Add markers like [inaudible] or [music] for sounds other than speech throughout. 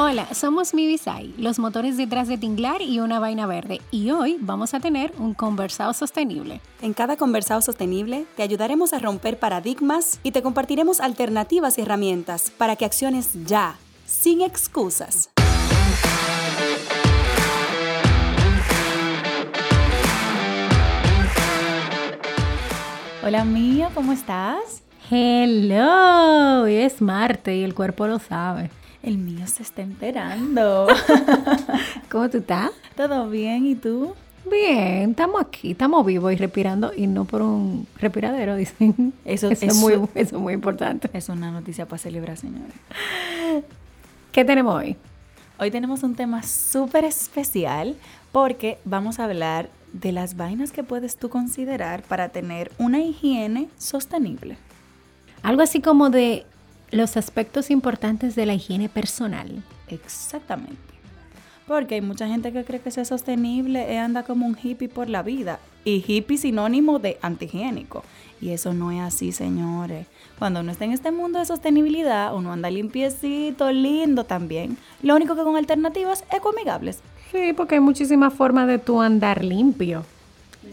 Hola, somos Mibisai, los motores detrás de Tinglar y una vaina verde, y hoy vamos a tener un conversado sostenible. En cada conversado sostenible te ayudaremos a romper paradigmas y te compartiremos alternativas y herramientas para que acciones ya, sin excusas. Hola Mía, ¿cómo estás? Hello, hoy es Marte y el cuerpo lo sabe. El mío se está enterando. [laughs] ¿Cómo tú estás? ¿Todo bien? ¿Y tú? Bien, estamos aquí, estamos vivos y respirando y no por un respiradero, [laughs] dicen. Eso, es, muy, eso es muy importante. Es una noticia para celebrar, señores. ¿Qué tenemos hoy? Hoy tenemos un tema súper especial porque vamos a hablar de las vainas que puedes tú considerar para tener una higiene sostenible. Algo así como de los aspectos importantes de la higiene personal. Exactamente. Porque hay mucha gente que cree que ser sostenible es anda como un hippie por la vida. Y hippie sinónimo de antihigiénico. Y eso no es así, señores. Cuando uno está en este mundo de sostenibilidad, uno anda limpiecito, lindo también. Lo único que con alternativas ecoamigables. Sí, porque hay muchísimas formas de tú andar limpio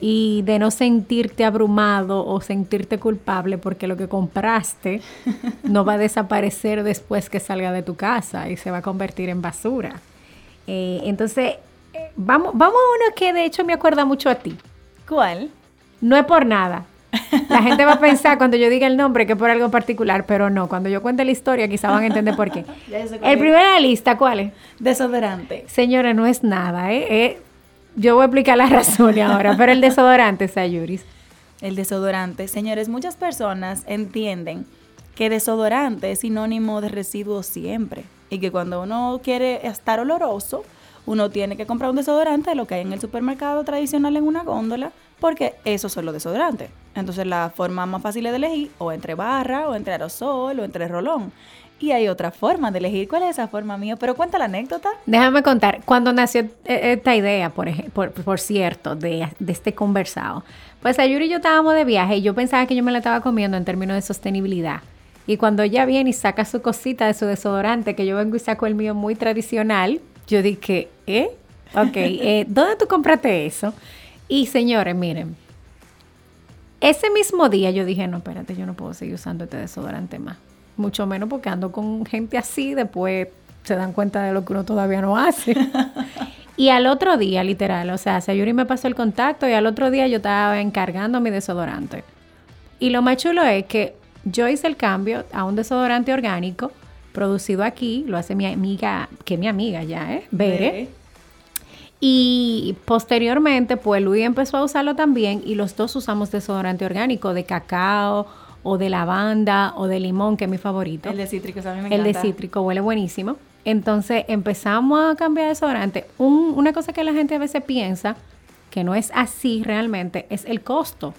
y de no sentirte abrumado o sentirte culpable porque lo que compraste [laughs] no va a desaparecer después que salga de tu casa y se va a convertir en basura. Eh, entonces, eh, vamos, vamos a uno que de hecho me acuerda mucho a ti. ¿Cuál? No es por nada. La gente va a [laughs] pensar cuando yo diga el nombre que es por algo particular, pero no. Cuando yo cuente la historia, quizá van a entender por qué. [laughs] el primero de la lista, ¿cuál es? Desodorante. Señora, no es nada, ¿eh? Yo voy a explicar la razón ahora, pero el desodorante, Sayuris. El desodorante. Señores, muchas personas entienden que desodorante es sinónimo de residuo siempre. Y que cuando uno quiere estar oloroso, uno tiene que comprar un desodorante de lo que hay en el supermercado tradicional en una góndola, porque eso son los desodorantes. Entonces la forma más fácil de elegir o entre barra, o entre aerosol, o entre rolón. Y hay otra forma de elegir. ¿Cuál es esa forma mío? Pero cuenta la anécdota. Déjame contar. Cuando nació eh, esta idea, por, por, por cierto, de, este conversado, pues Ayuri y yo estábamos de viaje y yo pensaba que yo me la estaba comiendo en términos de sostenibilidad. Y cuando ella viene y saca su cosita de su desodorante, que yo vengo y saco el mío muy tradicional, yo dije, ¿eh? Ok, [laughs] eh, ¿dónde tú compraste eso? Y señores, miren, ese mismo día yo dije, no, espérate, yo no puedo seguir usando este desodorante más mucho menos porque ando con gente así, después se dan cuenta de lo que uno todavía no hace. [laughs] y al otro día, literal, o sea, Sayuri me pasó el contacto y al otro día yo estaba encargando mi desodorante. Y lo más chulo es que yo hice el cambio a un desodorante orgánico producido aquí, lo hace mi amiga, que mi amiga ya, ¿eh? Bere. Y posteriormente, pues Luis empezó a usarlo también y los dos usamos desodorante orgánico de cacao o de lavanda o de limón, que es mi favorito. El de cítrico, a mí me encanta. El de cítrico huele buenísimo. Entonces empezamos a cambiar de desodorante. una cosa que la gente a veces piensa, que no es así realmente, es el costo.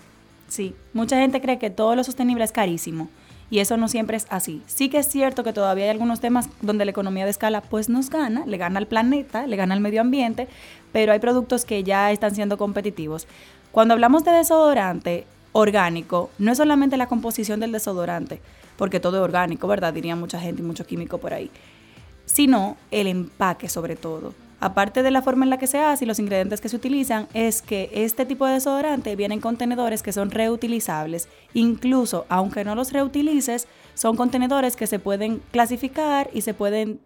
Sí, mucha gente cree que todo lo sostenible es carísimo. Y eso no siempre es así. Sí que es cierto que todavía hay algunos temas donde la economía de escala pues nos gana, le gana al planeta, le gana al medio ambiente, pero hay productos que ya están siendo competitivos. Cuando hablamos de desodorante, orgánico no es solamente la composición del desodorante, porque todo es orgánico, ¿verdad? Diría mucha gente y mucho químico por ahí, sino el empaque sobre todo. Aparte de la forma en la que se hace y los ingredientes que se utilizan, es que este tipo de desodorante viene en contenedores que son reutilizables. Incluso, aunque no los reutilices, son contenedores que se pueden clasificar y se pueden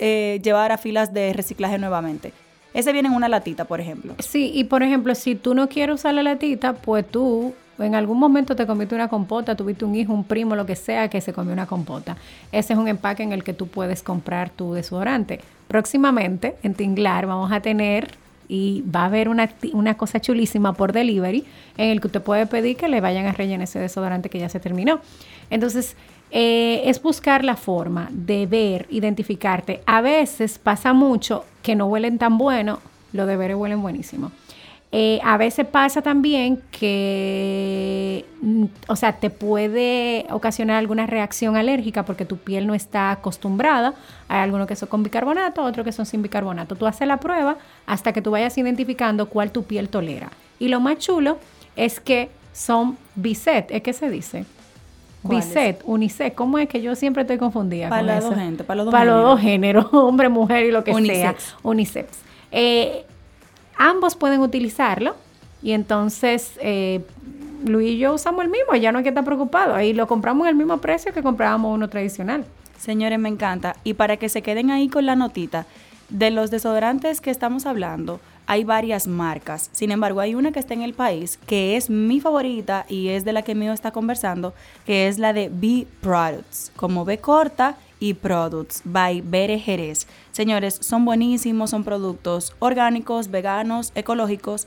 eh, llevar a filas de reciclaje nuevamente. Ese viene en una latita, por ejemplo. Sí, y por ejemplo, si tú no quieres usar la latita, pues tú en algún momento te comiste una compota, tuviste un hijo, un primo, lo que sea, que se comió una compota. Ese es un empaque en el que tú puedes comprar tu desodorante. Próximamente, en Tinglar, vamos a tener y va a haber una, una cosa chulísima por delivery en el que usted puede pedir que le vayan a rellenar ese desodorante que ya se terminó. Entonces, eh, es buscar la forma de ver, identificarte. A veces pasa mucho que no huelen tan bueno, los deberes huelen buenísimo. Eh, a veces pasa también que, o sea, te puede ocasionar alguna reacción alérgica porque tu piel no está acostumbrada. Hay algunos que son con bicarbonato, otros que son sin bicarbonato. Tú haces la prueba hasta que tú vayas identificando cuál tu piel tolera. Y lo más chulo es que son biset, ¿es que se dice? Biset, unisex, ¿cómo es que yo siempre estoy confundida? Para con los dos géneros. géneros, [laughs] hombre, mujer y lo que Unisex. sea. Unisex. Eh, ambos pueden utilizarlo y entonces eh, Luis y yo usamos el mismo, ya no hay que estar preocupado. Ahí lo compramos el mismo precio que comprábamos uno tradicional. Señores, me encanta. Y para que se queden ahí con la notita, de los desodorantes que estamos hablando, hay varias marcas. Sin embargo, hay una que está en el país que es mi favorita y es de la que mío está conversando, que es la de B Products, como B corta y Products by Bere Jerez. Señores, son buenísimos, son productos orgánicos, veganos, ecológicos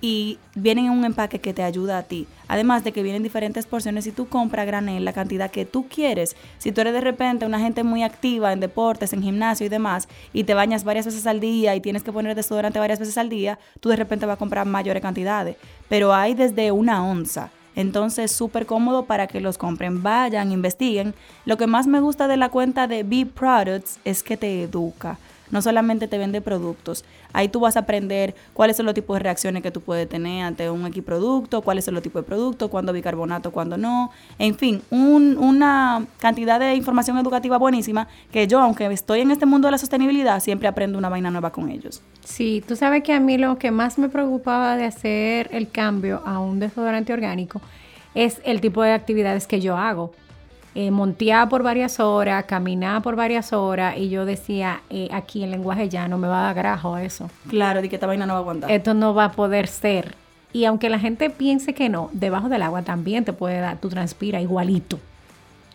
y vienen en un empaque que te ayuda a ti. Además de que vienen diferentes porciones y tú compras granel la cantidad que tú quieres. Si tú eres de repente una gente muy activa en deportes, en gimnasio y demás, y te bañas varias veces al día y tienes que poner desodorante varias veces al día, tú de repente vas a comprar mayores cantidades. Pero hay desde una onza. Entonces, súper cómodo para que los compren. Vayan, investiguen. Lo que más me gusta de la cuenta de B Products es que te educa. No solamente te vende productos. Ahí tú vas a aprender cuáles son los tipos de reacciones que tú puedes tener ante un X producto, cuáles son los tipos de productos, cuándo bicarbonato, cuándo no. En fin, un- una cantidad de información educativa buenísima que yo, aunque estoy en este mundo de la sostenibilidad, siempre aprendo una vaina nueva con ellos. Sí, tú sabes que a mí lo que más me preocupaba de hacer el cambio a un desodorante orgánico es el tipo de actividades que yo hago. Eh, montear por varias horas, caminar por varias horas y yo decía, eh, aquí en lenguaje llano me va a dar grajo eso. Claro, de que esta vaina no va a aguantar. Esto no va a poder ser. Y aunque la gente piense que no, debajo del agua también te puede dar, tú transpira igualito.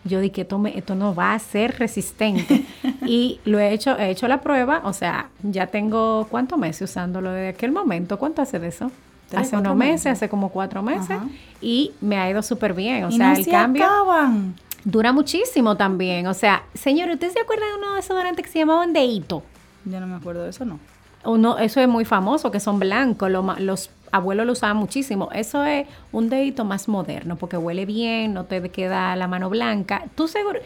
Yo dije, esto, me- esto no va a ser resistente. [laughs] y lo he hecho, he hecho la prueba, o sea, ya tengo cuántos meses usándolo desde aquel momento. ¿Cuánto hace de eso? Hace unos meses, meses. hace como cuatro meses. Ajá. Y me ha ido súper bien. O y sea, no el se cambio acaban. Dura muchísimo también. O sea, señores, ¿ustedes se acuerdan de unos desodorantes que se llamaban Deito? Yo no me acuerdo de eso, no. Uno, eso es muy famoso, que son blancos, lo los abuelos lo usaban muchísimo. Eso es un dedito más moderno, porque huele bien, no te queda la mano blanca. Tú seguro...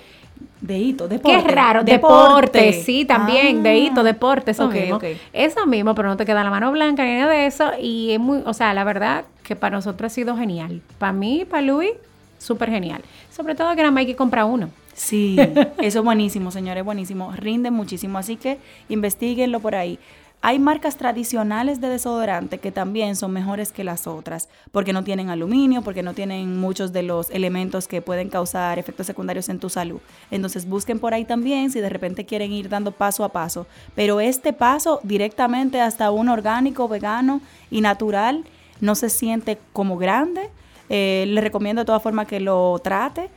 Deito, Qué deporte. raro, deporte, sí, también, Ah. dedito, deporte, eso mismo. Eso mismo, pero no te queda la mano blanca ni nada de eso. Y es muy, o sea, la verdad que para nosotros ha sido genial. Para mí, para Luis, súper genial. Sobre todo que nada más hay que comprar uno. Sí, [laughs] eso es buenísimo, señores, buenísimo. Rinde muchísimo, así que investiguenlo por ahí. Hay marcas tradicionales de desodorante que también son mejores que las otras, porque no tienen aluminio, porque no tienen muchos de los elementos que pueden causar efectos secundarios en tu salud. Entonces busquen por ahí también si de repente quieren ir dando paso a paso. Pero este paso directamente hasta un orgánico, vegano y natural no se siente como grande. Eh, les recomiendo de todas formas que lo trate.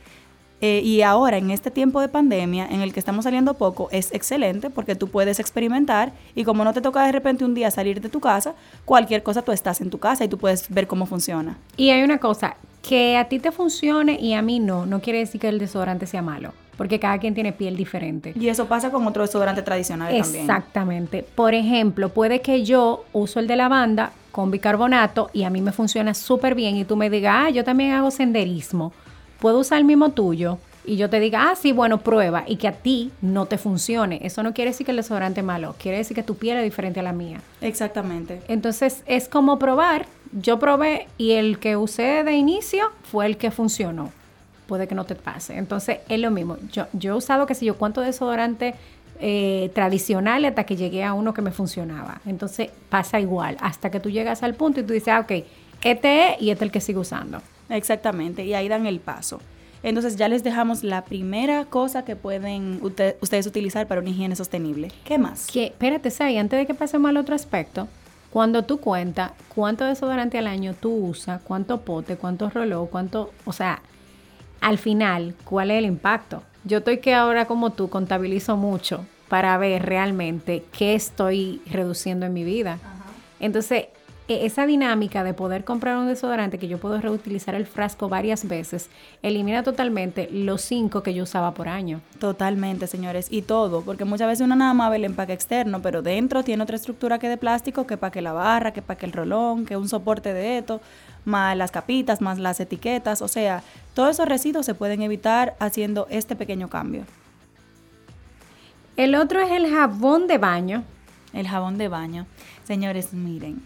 Eh, y ahora, en este tiempo de pandemia, en el que estamos saliendo poco, es excelente porque tú puedes experimentar y como no te toca de repente un día salir de tu casa, cualquier cosa tú estás en tu casa y tú puedes ver cómo funciona. Y hay una cosa, que a ti te funcione y a mí no, no quiere decir que el desodorante sea malo, porque cada quien tiene piel diferente. Y eso pasa con otro desodorante tradicional también. Exactamente. Por ejemplo, puede que yo uso el de lavanda con bicarbonato y a mí me funciona súper bien y tú me digas, ah, yo también hago senderismo. Puedo usar el mismo tuyo y yo te diga, ah, sí, bueno, prueba y que a ti no te funcione. Eso no quiere decir que el desodorante es malo, quiere decir que tu piel es diferente a la mía. Exactamente. Entonces es como probar. Yo probé y el que usé de inicio fue el que funcionó. Puede que no te pase. Entonces es lo mismo. Yo, yo he usado, qué sé yo, cuánto desodorante eh, tradicional hasta que llegué a uno que me funcionaba. Entonces pasa igual. Hasta que tú llegas al punto y tú dices, ah, ok, este es y este es el que sigo usando. Exactamente, y ahí dan el paso. Entonces ya les dejamos la primera cosa que pueden ustedes utilizar para una higiene sostenible. ¿Qué más? Que, espérate, Sai, antes de que pasemos al otro aspecto, cuando tú cuentas cuánto desodorante al año tú usas, cuánto pote, cuánto reloj, cuánto, o sea, al final, ¿cuál es el impacto? Yo estoy que ahora como tú contabilizo mucho para ver realmente qué estoy reduciendo en mi vida. Entonces, e, esa dinámica de poder comprar un desodorante que yo puedo reutilizar el frasco varias veces, elimina totalmente los cinco que yo usaba por año. Totalmente, señores. Y todo, porque muchas veces uno nada más ve el empaque externo, pero dentro tiene otra estructura que de plástico, que para que la barra, que para que el rolón, que un soporte de esto, más las capitas, más las etiquetas. O sea, todos esos residuos se pueden evitar haciendo este pequeño cambio. El otro es el jabón de baño. El jabón de baño. Señores, miren,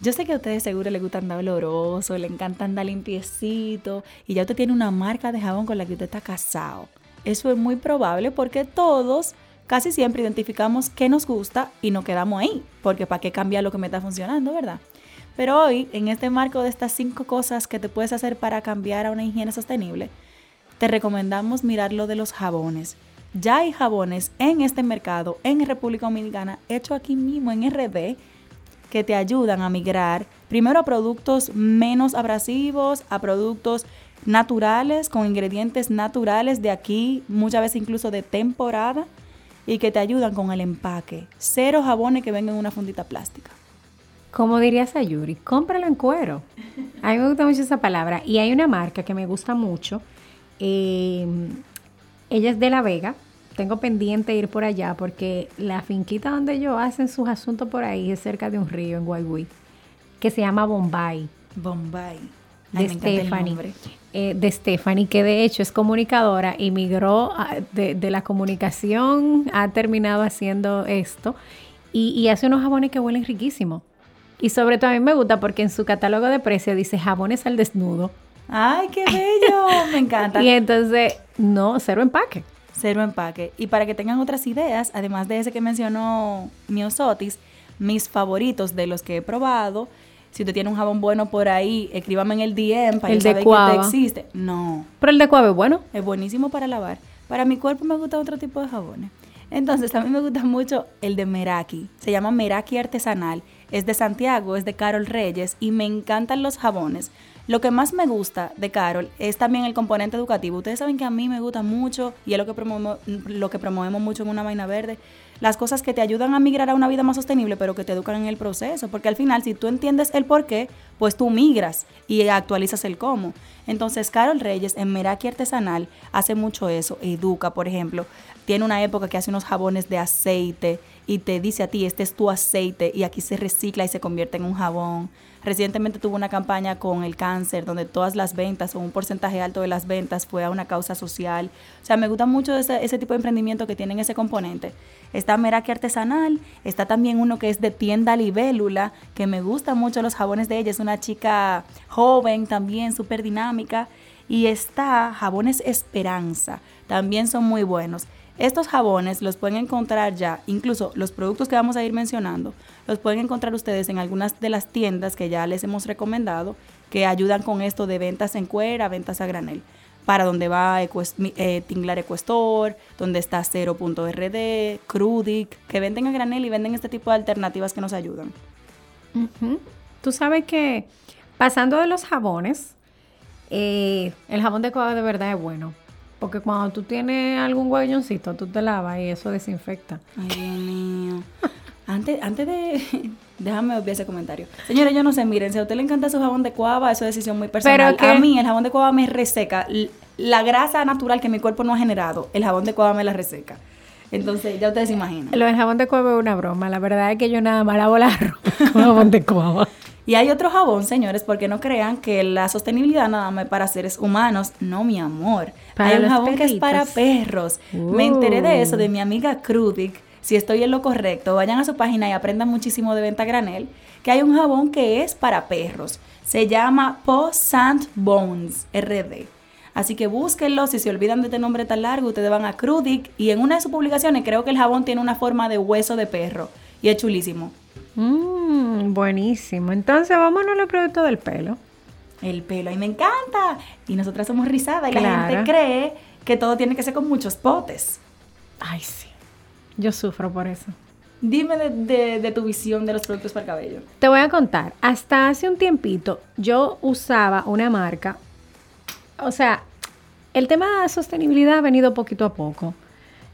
yo sé que a ustedes seguro les gusta andar oloroso, le encanta andar limpiecito y ya usted tiene una marca de jabón con la que usted está casado. Eso es muy probable porque todos casi siempre identificamos qué nos gusta y nos quedamos ahí, porque para qué cambiar lo que me está funcionando, ¿verdad? Pero hoy, en este marco de estas cinco cosas que te puedes hacer para cambiar a una higiene sostenible, te recomendamos mirar lo de los jabones. Ya hay jabones en este mercado, en República Dominicana, hecho aquí mismo en RD, que te ayudan a migrar primero a productos menos abrasivos, a productos naturales, con ingredientes naturales de aquí, muchas veces incluso de temporada, y que te ayudan con el empaque. Cero jabones que vengan en una fundita plástica. Como diría Sayuri, cómpralo en cuero. A mí me gusta mucho esa palabra. Y hay una marca que me gusta mucho. Eh, ella es de La Vega, tengo pendiente ir por allá porque la finquita donde ellos hacen sus asuntos por ahí es cerca de un río en Guaybuí, que se llama Bombay. Bombay. de Stephanie. Eh, de Stephanie, que de hecho es comunicadora y migró de, la comunicación, ha terminado haciendo esto y, hace unos jabones que huelen riquísimo. Y sobre todo a mí me gusta porque en su catálogo de precios dice jabones al desnudo. ¡Ay, qué bello! Me encanta. [laughs] y entonces, no, cero empaque cero empaque. Y para que tengan otras ideas, además de ese que mencionó Miosotis, mis favoritos de los que he probado, si usted tiene un jabón bueno por ahí, escríbame en el DM para el saber que existe. No. Pero el de Cuava es bueno. Es buenísimo para lavar. Para mi cuerpo me gusta otro tipo de jabones. Entonces, a mí me gusta mucho el de Meraki. Se llama Meraki Artesanal. Es de Santiago, es de Carol Reyes y me encantan los jabones lo que más me gusta de Carol es también el componente educativo. Ustedes saben que a mí me gusta mucho y es lo que promovemos, lo que promovemos mucho en una vaina verde. Las cosas que te ayudan a migrar a una vida más sostenible, pero que te educan en el proceso. Porque al final, si tú entiendes el por qué, pues tú migras y actualizas el cómo. Entonces, Carol Reyes en Meraki Artesanal hace mucho eso. Educa, por ejemplo. Tiene una época que hace unos jabones de aceite y te dice a ti, este es tu aceite y aquí se recicla y se convierte en un jabón. Recientemente tuvo una campaña con el cáncer donde todas las ventas o un porcentaje alto de las ventas fue a una causa social. O sea, me gusta mucho ese, tipo de emprendimiento que tienen ese componente. Está Meraki Artesanal, está también uno que es de tienda Libélula, que me gustan mucho los jabones de ella. Es una chica joven también, súper dinámica. Y está Jabones Esperanza, también son muy buenos. Estos jabones los pueden encontrar ya, incluso los productos que vamos a ir mencionando, los pueden encontrar ustedes en algunas de las tiendas que ya les hemos recomendado, que ayudan con esto de ventas en cuera, ventas a granel. Para donde va eh, Tinglar Ecuestor, donde está Cero.rd, Crudic, que venden a granel y venden este tipo de alternativas que nos ayudan. Tú sabes que pasando de los jabones, eh, el jabón de coba de verdad es bueno. Porque cuando tú tienes algún huelloncito, tú te lavas y eso desinfecta. Ay, Dios mío. Antes, antes de... Déjame obviar ese comentario. Señores, yo no sé, miren, si a usted le encanta su jabón de cuava, eso es decisión muy personal. Pero a mí el jabón de cuava me reseca. La grasa natural que mi cuerpo no ha generado, el jabón de cuava me la reseca. Entonces, ya ustedes se imaginan. Lo del jabón de cuava es una broma. La verdad es que yo nada más lavo la ropa con jabón de cuava. Y hay otro jabón, señores, porque no crean que la sostenibilidad nada más es para seres humanos. No, mi amor. hay un jabón que es para perros. Me enteré de eso de mi amiga Krudik. Si estoy en lo correcto, vayan a su página y aprendan muchísimo de venta granel. Que hay un jabón que es para perros. Se llama Po Sant Bones RD. Así que búsquenlo. Si se olvidan de este nombre tan largo, ustedes van a Krudik. Y en una de sus publicaciones creo que el jabón tiene una forma de hueso de perro. Y es chulísimo. Mmm, buenísimo. Entonces, vámonos al producto del pelo. El pelo, y me encanta. Y nosotras somos rizadas y la gente cree que todo tiene que ser con muchos potes. Ay, sí. Yo sufro por eso. Dime de, tu visión de los productos para el cabello. Te voy a contar. Hasta hace un tiempito yo usaba una marca. O sea, el tema de sostenibilidad ha venido poquito a poco.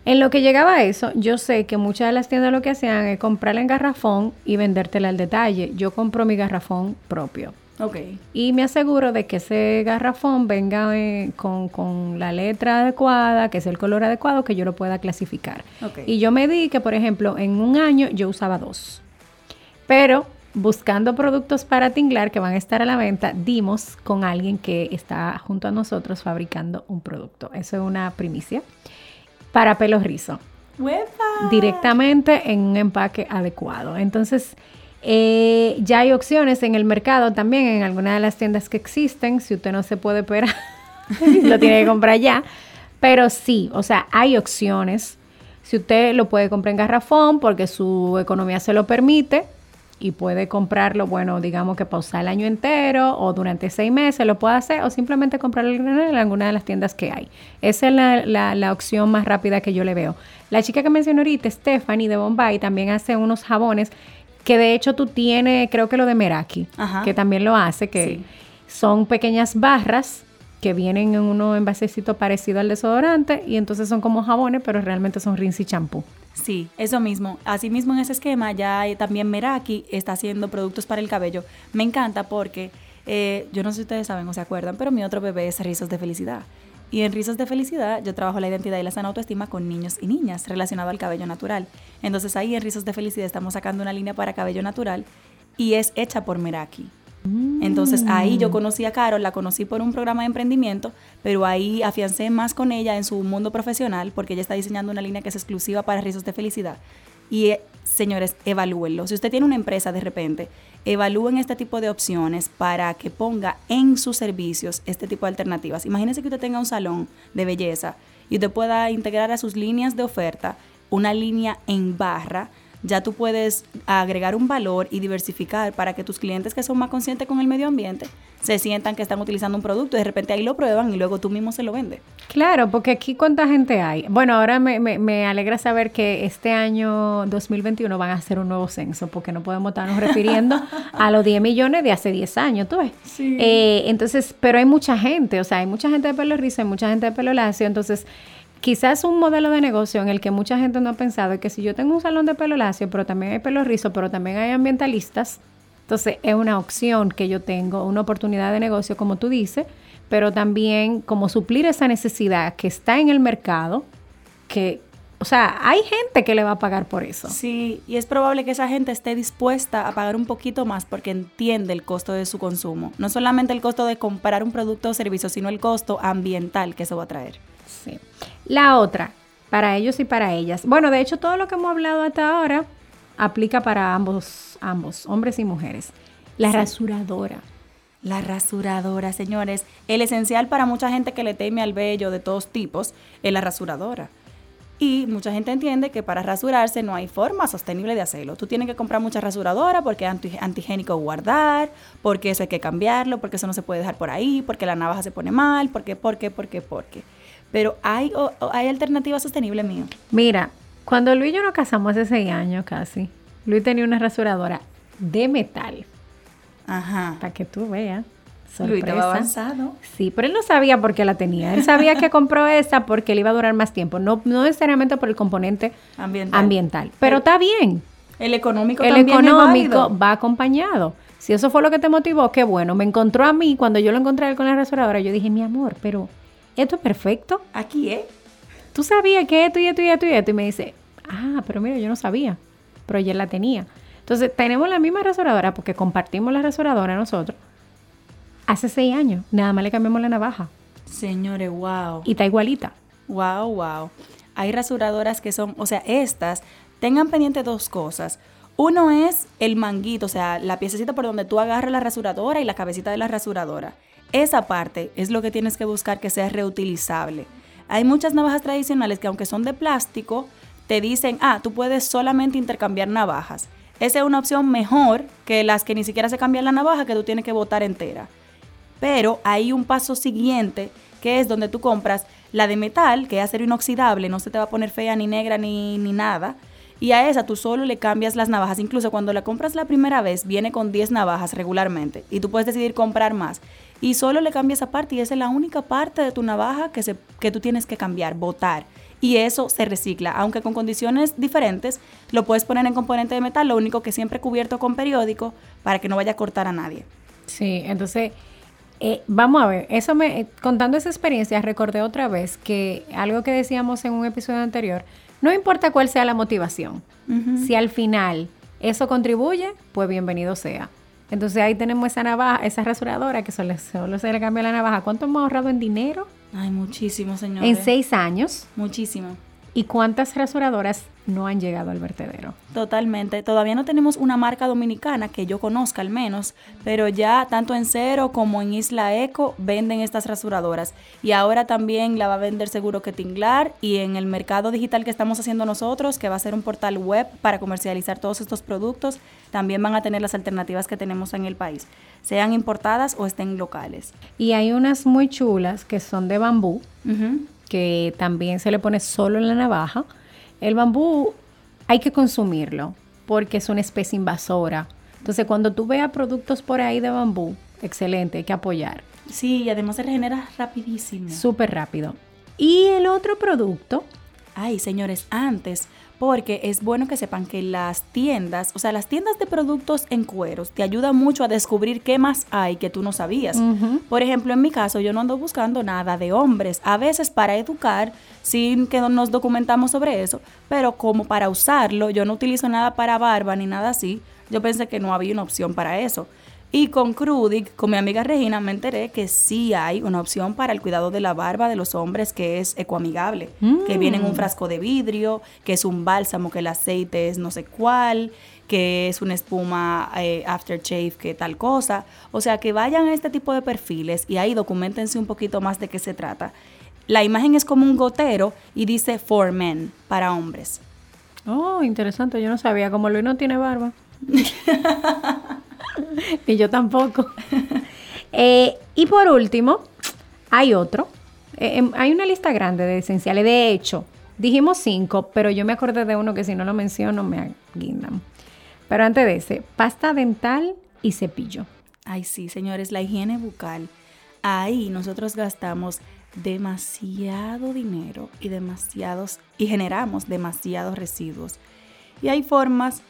En lo que llegaba a eso, yo sé que muchas de las tiendas lo que hacían es comprarla en garrafón y vendértela al detalle. Yo compro mi garrafón propio. Ok. Y me aseguro de que ese garrafón venga eh, con, con la letra adecuada, que es el color adecuado, que yo lo pueda clasificar. Y yo me di que, por ejemplo, en un año yo usaba dos. Pero buscando productos para tinglar que van a estar a la venta, dimos con alguien que está junto a nosotros fabricando un producto. Eso es una primicia. Para pelo rizo directamente en un empaque adecuado. Entonces, eh, ya hay opciones en el mercado también, en algunas de las tiendas que existen. Si usted no se puede esperar, [laughs] lo tiene que comprar ya. Pero sí, o sea, hay opciones. Si usted lo puede comprar en garrafón porque su economía se lo permite y puede comprarlo, bueno, digamos que pausar el año entero o durante seis meses lo puede hacer o simplemente comprarlo en alguna de las tiendas que hay. Esa es la, la- la opción más rápida que yo le veo. La chica que mencioné ahorita, Stephanie de Bombay, también hace unos jabones que de hecho tú tienes, creo que lo de Meraki, Ajá. que también lo hace, que Sí. son pequeñas barras que vienen en unos envasecitos parecido al desodorante y entonces son como jabones, pero realmente son rinse y champú. Sí, eso mismo. Asimismo, en ese esquema ya hay también Meraki está haciendo productos para el cabello. Me encanta porque, eh, yo no sé si ustedes saben o se acuerdan, pero mi otro bebé es Rizos de Felicidad. Y en Rizos de Felicidad yo trabajo la identidad y la sana autoestima con niños y niñas relacionado al cabello natural. Entonces ahí en Rizos de Felicidad estamos sacando una línea para cabello natural y es hecha por Meraki. Entonces ahí yo conocí a Carol, la conocí por un programa de emprendimiento, pero ahí afiancé más con ella en su mundo profesional porque ella está diseñando una línea que es exclusiva para rizos de felicidad. Y eh, señores, evalúenlo. Si usted tiene una empresa de repente, evalúen este tipo de opciones para que ponga en sus servicios este tipo de alternativas. Imagínese que usted tenga un salón de belleza y usted pueda integrar a sus líneas de oferta una línea en barra ya tú puedes agregar un valor y diversificar para que tus clientes que son más conscientes con el medio ambiente se sientan que están utilizando un producto y de repente ahí lo prueban y luego tú mismo se lo vendes. Claro, porque aquí cuánta gente hay. Bueno, ahora me, me- me alegra saber que este año 2021 van a hacer un nuevo censo, porque no podemos estarnos refiriendo [laughs] a los 10 millones de hace 10 años, ¿tú ves? Sí. Eh, entonces, pero hay mucha gente, o sea, hay mucha gente de pelo rizo, hay mucha gente de pelo lacio, entonces quizás un modelo de negocio en el que mucha gente no ha pensado es que si yo tengo un salón de pelo lacio, pero también hay pelo rizo, pero también hay ambientalistas, entonces es una opción que yo tengo, una oportunidad de negocio, como tú dices, pero también como suplir esa necesidad que está en el mercado, que, o sea, hay gente que le va a pagar por eso. Sí, y es probable que esa gente esté dispuesta a pagar un poquito más porque entiende el costo de su consumo. No solamente el costo de comprar un producto o servicio, sino el costo ambiental que eso va a traer. Sí. La otra, para ellos y para ellas. Bueno, de hecho, todo lo que hemos hablado hasta ahora aplica para ambos, ambos, hombres y mujeres. La rasuradora. La rasuradora, señores. El esencial para mucha gente que le teme al vello de todos tipos es la rasuradora. Y mucha gente entiende que para rasurarse no hay forma sostenible de hacerlo. Tú tienes que comprar mucha rasuradora porque es anti- antigénico guardar, porque eso hay que cambiarlo, porque eso no se puede dejar por ahí, porque la navaja se pone mal, porque, porque, porque, porque. Pero hay, o- hay alternativas sostenibles mío. Mira, cuando Luis y yo nos casamos hace seis años casi, Luis tenía una rasuradora de metal, Ajá. para que tú veas. Luis estaba avanzado. Sí, pero él no sabía por qué la tenía. Él sabía que compró esa porque le iba a durar más tiempo, no, no necesariamente por el componente Ambiental. ambiental. Pero El- está bien. El económico el también económico va acompañado. Si eso fue lo que te motivó, qué bueno. Me encontró a mí cuando yo lo encontré a él con la rasuradora. Yo dije, mi amor, pero esto es perfecto. Aquí, ¿eh? Tú sabías que esto y esto y esto y esto. Y me dice, ah, pero mira, yo no sabía. Pero ya la tenía. Entonces, tenemos la misma rasuradora porque compartimos la rasuradora nosotros. Hace seis años. Nada más le cambiamos la navaja. Señores, wow. Y está igualita. Wow, wow. Hay rasuradoras que son, o sea, estas, tengan pendiente dos cosas. Uno es el manguito, o sea, la piececita por donde tú agarras la rasuradora y la cabecita de la rasuradora. Esa parte es lo que tienes que buscar que sea reutilizable. Hay muchas navajas tradicionales que aunque son de plástico, te dicen, ah, tú puedes solamente intercambiar navajas. Esa es una opción mejor que las que ni siquiera se cambian la navaja que tú tienes que botar entera. Pero hay un paso siguiente, que es donde tú compras la de metal, que es acero inoxidable, no se te va a poner fea ni negra ni, ni nada. Y a esa tú solo le cambias las navajas. Incluso cuando la compras la primera vez, viene con 10 navajas regularmente. Y tú puedes decidir comprar más. Y solo le cambia esa parte y esa es la única parte de tu navaja que, se, que tú tienes que cambiar, botar. Y eso se recicla, aunque con condiciones diferentes, lo puedes poner en componente de metal, lo único que siempre cubierto con periódico para que no vaya a cortar a nadie. Sí, entonces, eh, vamos a ver, eso me, eh, contando esa experiencia, recordé otra vez que algo que decíamos en un episodio anterior, no importa cuál sea la motivación, si al final eso contribuye, pues bienvenido sea. Entonces ahí tenemos esa navaja, esa rasuradora que solo, solo se le cambia la navaja. ¿Cuánto hemos ahorrado en dinero? Ay, muchísimo, señor. En seis años. Muchísimo. ¿Y cuántas rasuradoras no han llegado al vertedero? Totalmente. Todavía no tenemos una marca dominicana que yo conozca al menos, pero ya tanto en Cero como en Isla Eco venden estas rasuradoras. Y ahora también la va a vender seguro que Tinglar y en el mercado digital que estamos haciendo nosotros, que va a ser un portal web para comercializar todos estos productos, también van a tener las alternativas que tenemos en el país, sean importadas o estén locales. Y hay unas muy chulas que son de bambú que también se le pone solo en la navaja. El bambú hay que consumirlo porque es una especie invasora. Entonces, cuando tú veas productos por ahí de bambú, excelente, hay que apoyar. Sí, y además se regenera rapidísimo. Súper rápido. Y el otro producto. Ay, señores, antes porque es bueno que sepan que las tiendas, o sea, las tiendas de productos en cueros te ayudan mucho a descubrir qué más hay que tú no sabías. Por ejemplo, en mi caso, yo no ando buscando nada de hombres, a veces para educar, sin que nos documentamos sobre eso, pero como para usarlo, yo no utilizo nada para barba ni nada así. Yo pensé que no había una opción para eso. Y con Crudic, con mi amiga Regina, me enteré que sí hay una opción para el cuidado de la barba de los hombres que es ecoamigable, que viene en un mm. frasco de vidrio, que es un bálsamo, que el aceite es no sé cuál, que es una espuma eh, aftershave, que tal cosa. O sea, que vayan a este tipo de perfiles y ahí documentense un poquito más de qué se trata. La imagen es como un gotero y dice for men, para hombres. Oh, interesante. Yo no sabía. Como Luis no tiene barba. [laughs] [laughs] Ni yo tampoco. [laughs] Eh, y por último, hay otro. Eh, em, hay una lista grande de esenciales. De hecho, dijimos cinco, pero yo me acordé de uno que si no lo menciono me aguindan. Pero antes de ese, pasta dental y cepillo. Ay, sí, señores, la higiene bucal. Ahí nosotros gastamos demasiado dinero y demasiados y generamos demasiados residuos. Y hay formas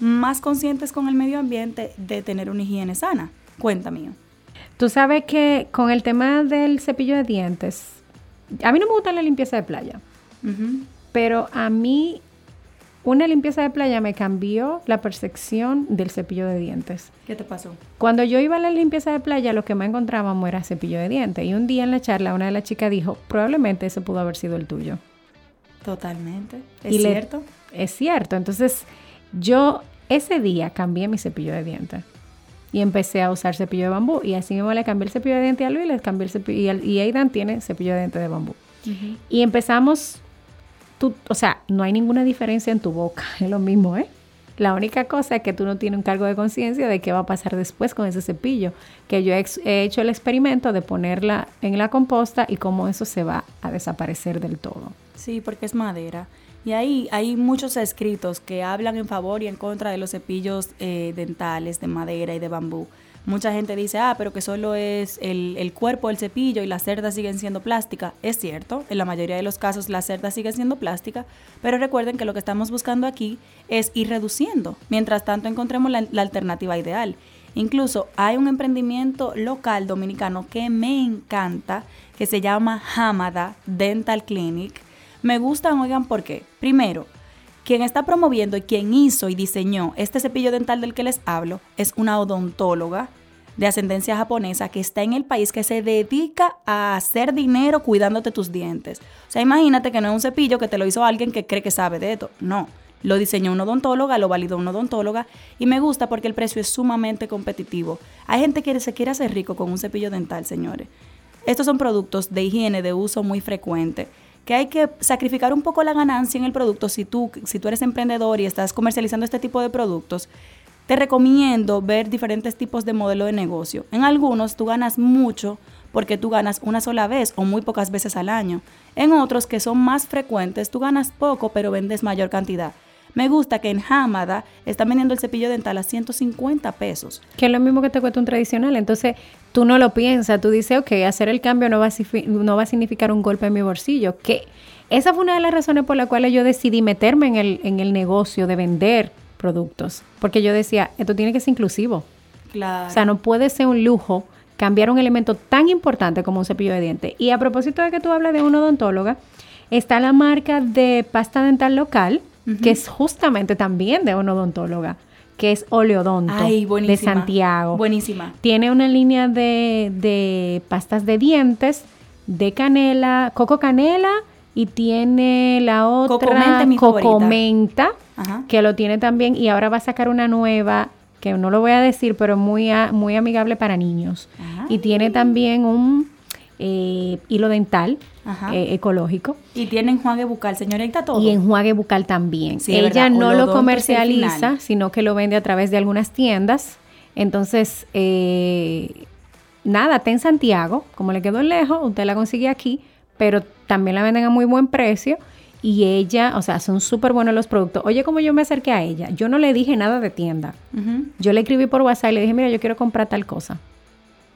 más conscientes con el medio ambiente de tener una higiene sana. Cuéntame. Tú sabes que con el tema del cepillo de dientes, a mí no me gusta la limpieza de playa, pero a mí una limpieza de playa me cambió la percepción del cepillo de dientes. ¿Qué te pasó? Cuando yo iba a la limpieza de playa, lo que más encontrábamos era cepillo de dientes. Y un día en la charla, una de las chicas dijo, probablemente ese pudo haber sido el tuyo. Totalmente. ¿Es cierto? es cierto. Entonces, yo ese día cambié mi cepillo de dientes y empecé a usar cepillo de bambú. Y así mismo le cambié el cepillo de dientes a Luis, le cambié el cepillo, y, Aidan tiene cepillo de dientes de bambú. Y empezamos, tú, o sea, no hay ninguna diferencia en tu boca, [laughs] es lo mismo, ¿eh? La única cosa es que tú no tienes un cargo de conciencia de qué va a pasar después con ese cepillo. Que yo he, he, hecho el experimento de ponerla en la composta y cómo eso se va a desaparecer del todo. Sí, porque es madera. Y ahí hay muchos escritos que hablan en favor y en contra de los cepillos eh, dentales de madera y de bambú. Mucha gente dice, ah, pero que solo es el, el, cuerpo del cepillo y las cerdas siguen siendo plástica. Es cierto, en la mayoría de los casos las cerdas siguen siendo plástica, pero recuerden que lo que estamos buscando aquí es ir reduciendo. Mientras tanto encontremos la, la alternativa ideal. Incluso hay un emprendimiento local dominicano que me encanta, que se llama Hamada Dental Clinic me gustan, oigan, ¿por qué? Primero, quien está promoviendo y quien hizo y diseñó este cepillo dental del que les hablo es una odontóloga de ascendencia japonesa que está en el país que se dedica a hacer dinero cuidándote tus dientes. O sea, imagínate que no es un cepillo que te lo hizo alguien que cree que sabe de esto. No, lo diseñó una odontóloga, lo validó una odontóloga y me gusta porque el precio es sumamente competitivo. Hay gente que se quiere hacer rico con un cepillo dental, señores. Estos son productos de higiene de uso muy frecuente que hay que sacrificar un poco la ganancia en el producto si tú, si tú eres emprendedor y estás comercializando este tipo de productos. Te recomiendo ver diferentes tipos de modelo de negocio. En algunos tú ganas mucho porque tú ganas una sola vez o muy pocas veces al año. En otros que son más frecuentes tú ganas poco pero vendes mayor cantidad. Me gusta que en Hamada están vendiendo el cepillo dental a 150 pesos. Que es lo mismo que te cuesta un tradicional. Entonces, tú no lo piensas, tú dices, ok, hacer el cambio no va a, signifi- no va a significar un golpe en mi bolsillo. Que esa fue una de las razones por las cuales yo decidí meterme en el, en el negocio de vender productos. Porque yo decía, esto tiene que ser inclusivo. Claro. O sea, no puede ser un lujo cambiar un elemento tan importante como un cepillo de dientes. Y a propósito de que tú hablas de una odontóloga, está la marca de pasta dental local, que es justamente también de una odontóloga, que es Oleodonto Ay, de. Santiago. Buenísima. Tiene una línea de, de pastas de dientes, de canela, coco canela, y tiene la otra Coco menta, mi coco favorita. menta, Ajá. que lo tiene también, y ahora va a sacar una nueva, que no lo voy a decir, pero muy, a- muy amigable para niños. Ajá. Y tiene también un eh, hilo dental. Eh, ecológico. Y tiene enjuague bucal, señorita, todo. Y enjuague bucal también. Sí, Ella no lo comercializa, sino que lo vende a través de algunas tiendas. Entonces, eh, nada, está en Santiago, como le quedó lejos, usted la consigue aquí, pero también la venden a muy buen precio. Y ella, o sea, son súper buenos los productos. Oye, como yo me acerqué a ella, yo no le dije nada de tienda. Yo le escribí por WhatsApp y le dije, mira, yo quiero comprar tal cosa.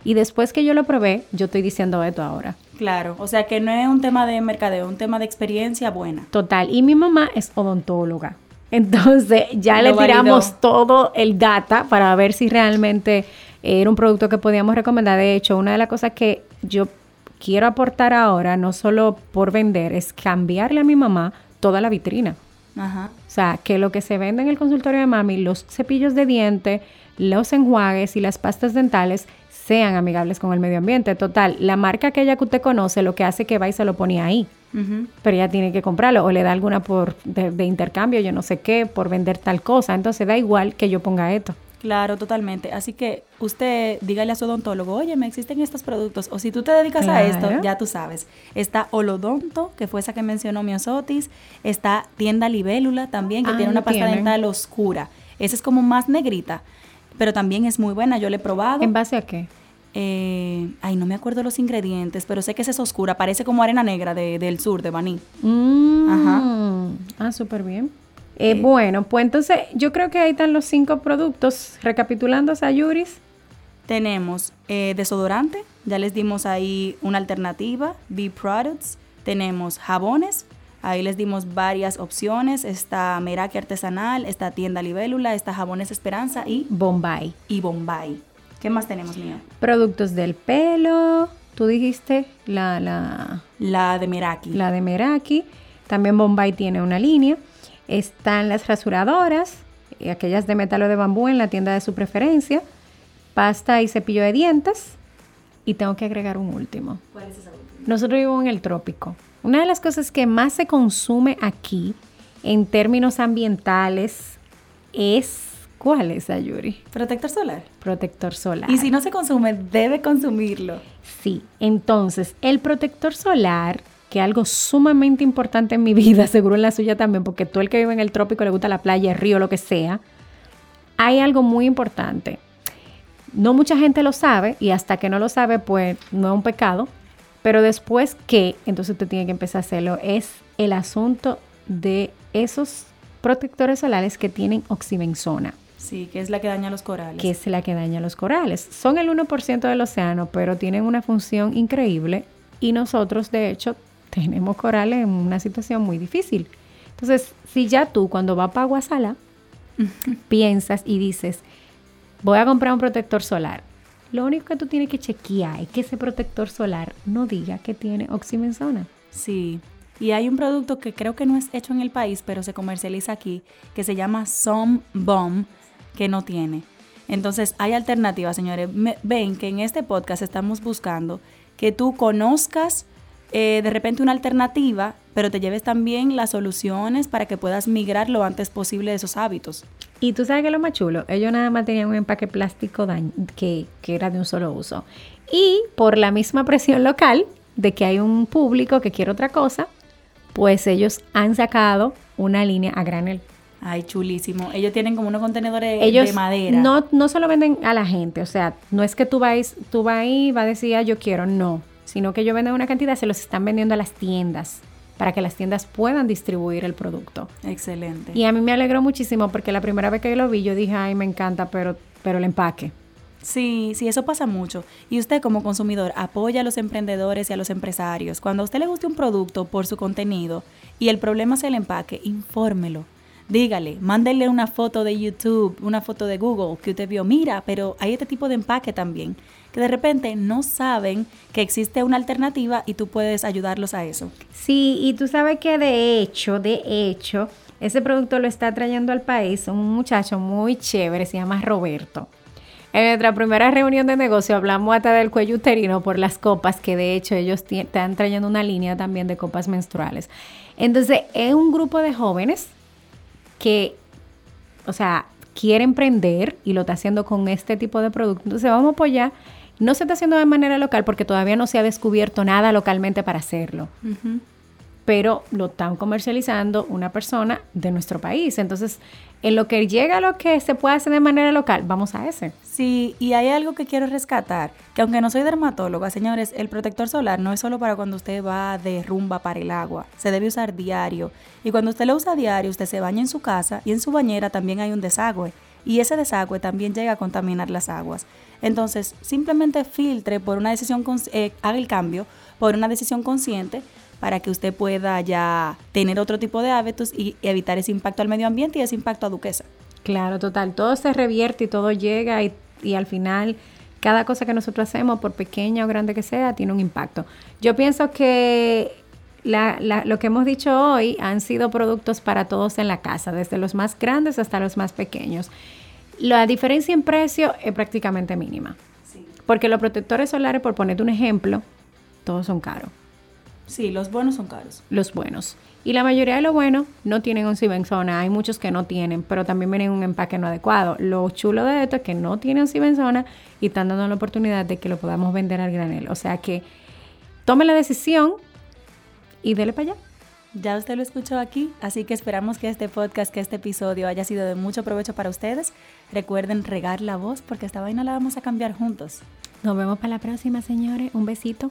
Y después que yo lo probé, yo estoy diciendo esto ahora. Claro, o sea que no es un tema de mercadeo, es un tema de experiencia buena. Total. Y mi mamá es odontóloga. [laughs] Entonces ya Lo le tiramos validó. todo el data para ver si realmente era un producto que podíamos recomendar. De hecho, una de las cosas que yo quiero aportar ahora, no solo por vender, es cambiarle a mi mamá toda la vitrina. Ajá. O sea, que lo que se vende en el consultorio de mami, los cepillos de diente, los enjuagues y las pastas dentales sean amigables con el medio ambiente. Total, la marca aquella que usted conoce lo que hace que va y se lo pone ahí. Pero ella tiene que comprarlo o le da alguna por de, de intercambio, yo no sé qué, por vender tal cosa. Entonces da igual que yo ponga esto. Claro, totalmente. Así que usted dígale a su odontólogo, oye, me existen estos productos. O si tú te dedicas a esto, ya tú sabes. Está Olodonto, que fue esa que mencionó Miosotis. Está Tienda Libélula también, que Ah, tiene una pasta tienen. dental oscura. Esa es como más negrita, pero también es muy buena. Yo la he probado. ¿En base a qué? Eh, ay, no me acuerdo los ingredientes, pero sé que esa es oscura. Parece como arena negra de- del sur, de Baní. Mm, Ajá. Ah, súper bien. Eh, bueno, pues entonces yo creo que ahí están los cinco productos. Recapitulando, Sayuris. Tenemos eh, desodorante, ya les dimos ahí una alternativa, B Products. Tenemos jabones, ahí les dimos varias opciones. Está Meraki Artesanal, está Tienda Libélula, está Jabones Esperanza y, Bombay. y Bombay. ¿Qué más tenemos, mío? Productos del pelo. Tú dijiste la, la, La de Meraki. la de Meraki. También Bombay tiene una línea. Están las rasuradoras, eh, aquellas de metal o de bambú en la tienda de su preferencia. Pasta y cepillo de dientes. Y tengo que agregar un último. ¿Cuál es esa última? Nosotros vivimos en el trópico. Una de las cosas que más se consume aquí en términos ambientales es... ¿Cuál es, Ayuri? Protector solar. Protector solar. Y si no se consume, debe consumirlo. Sí, entonces el protector solar, que es algo sumamente importante en mi [laughs] vida, seguro en la suya también, porque todo el que vive en el trópico le gusta la playa, el río, lo que sea, hay algo muy importante. No mucha gente lo sabe y hasta que no lo sabe, pues no es un pecado, pero después que, entonces usted tiene que empezar a hacerlo, es el asunto de esos protectores solares que tienen oxibenzona Sí, que es la que daña los corales. que es la que daña los corales. Son el 1% del océano, pero tienen una función increíble y nosotros, de hecho, [laughs] tenemos corales en una situación muy difícil. Entonces, si ya tú cuando vas para Guasala [laughs] piensas y dices, voy a comprar un protector solar, lo único que tú tienes que chequear es que ese protector solar no diga que tiene oximenzona. Sí. Y hay un producto que creo que no es hecho en el país, pero se comercializa aquí, que se llama Some Bomb, que no tiene. Entonces, hay alternativas, señores. Ven que en este podcast estamos buscando que tú conozcas eh, de repente una alternativa, pero te lleves también las soluciones para que puedas migrar lo antes posible de esos hábitos. Y tú sabes que lo más chulo, ellos nada más tenían un empaque plástico que, que era de un solo uso. Y por la misma presión local de que hay un público que quiere otra cosa, pues ellos han sacado una línea a granel. Ay, chulísimo. Ellos tienen como unos contenedores Ellos de madera. No, no solo venden a la gente, o sea, no es que tú vas, tú vas ahí y vas a decir, ah, yo quiero, no, sino que ellos venden una cantidad, se los están vendiendo a las tiendas. para que las tiendas puedan distribuir el producto. Excelente. Y a mí me alegró muchísimo porque la primera vez que yo lo vi, yo dije, ay, me encanta, pero, pero el empaque. Sí, sí, eso pasa mucho. Y usted como consumidor apoya a los emprendedores y a los empresarios. Cuando a usted le guste un producto por su contenido y el problema es el empaque, infórmelo. Dígale, mándele una foto de YouTube, una foto de Google que usted vio, mira, pero hay este tipo de empaque también, que de repente no saben que existe una alternativa y tú puedes ayudarlos a eso. Sí, y tú sabes que de hecho, de hecho, ese producto lo está trayendo al país un muchacho muy chévere, se llama Roberto. En nuestra primera reunión de negocio hablamos hasta del cuello uterino por las copas, que de hecho ellos están trayendo una línea también de copas menstruales. Entonces, es un grupo de jóvenes que, o sea, quiere emprender y lo está haciendo con este tipo de producto. Entonces vamos a apoyar. No se está haciendo de manera local porque todavía no se ha descubierto nada localmente para hacerlo. Pero lo están comercializando una persona de nuestro país. Entonces, en lo que llega a lo que se puede hacer de manera local, vamos a ese. Sí, y hay algo que quiero rescatar, que aunque no soy dermatóloga, señores, el protector solar no es solo para cuando usted va de rumba para el agua, se debe usar diario. Y cuando usted lo usa diario, usted se baña en su casa y en su bañera también hay un desagüe. Y ese desagüe también llega a contaminar las aguas. Entonces, simplemente filtre por una decisión, eh, haga el cambio por una decisión consciente para que usted pueda ya tener otro tipo de hábitos y evitar ese impacto al medio ambiente y ese impacto a Duquesa. Claro, total. Todo se revierte y todo llega y, y al final cada cosa que nosotros hacemos, por pequeña o grande que sea, tiene un impacto. Yo pienso que la, la, lo que hemos dicho hoy han sido productos para todos en la casa, desde los más grandes hasta los más pequeños. La diferencia en precio es prácticamente mínima. Sí. Porque los protectores solares, por ponerte un ejemplo, todos son caros. Sí, los buenos son caros. Los buenos. Y la mayoría de los buenos no tienen oxibenzona. Hay muchos que no tienen, pero también vienen en un empaque no adecuado. Lo chulo de esto es que no tienen oxibenzona y están dando la oportunidad de que lo podamos vender al granel. O sea que tome la decisión y dele para allá. Ya usted lo escuchó aquí, así que esperamos que este podcast, que este episodio haya sido de mucho provecho para ustedes. Recuerden regar la voz porque esta vaina la vamos a cambiar juntos. Nos vemos para la próxima, señores. Un besito.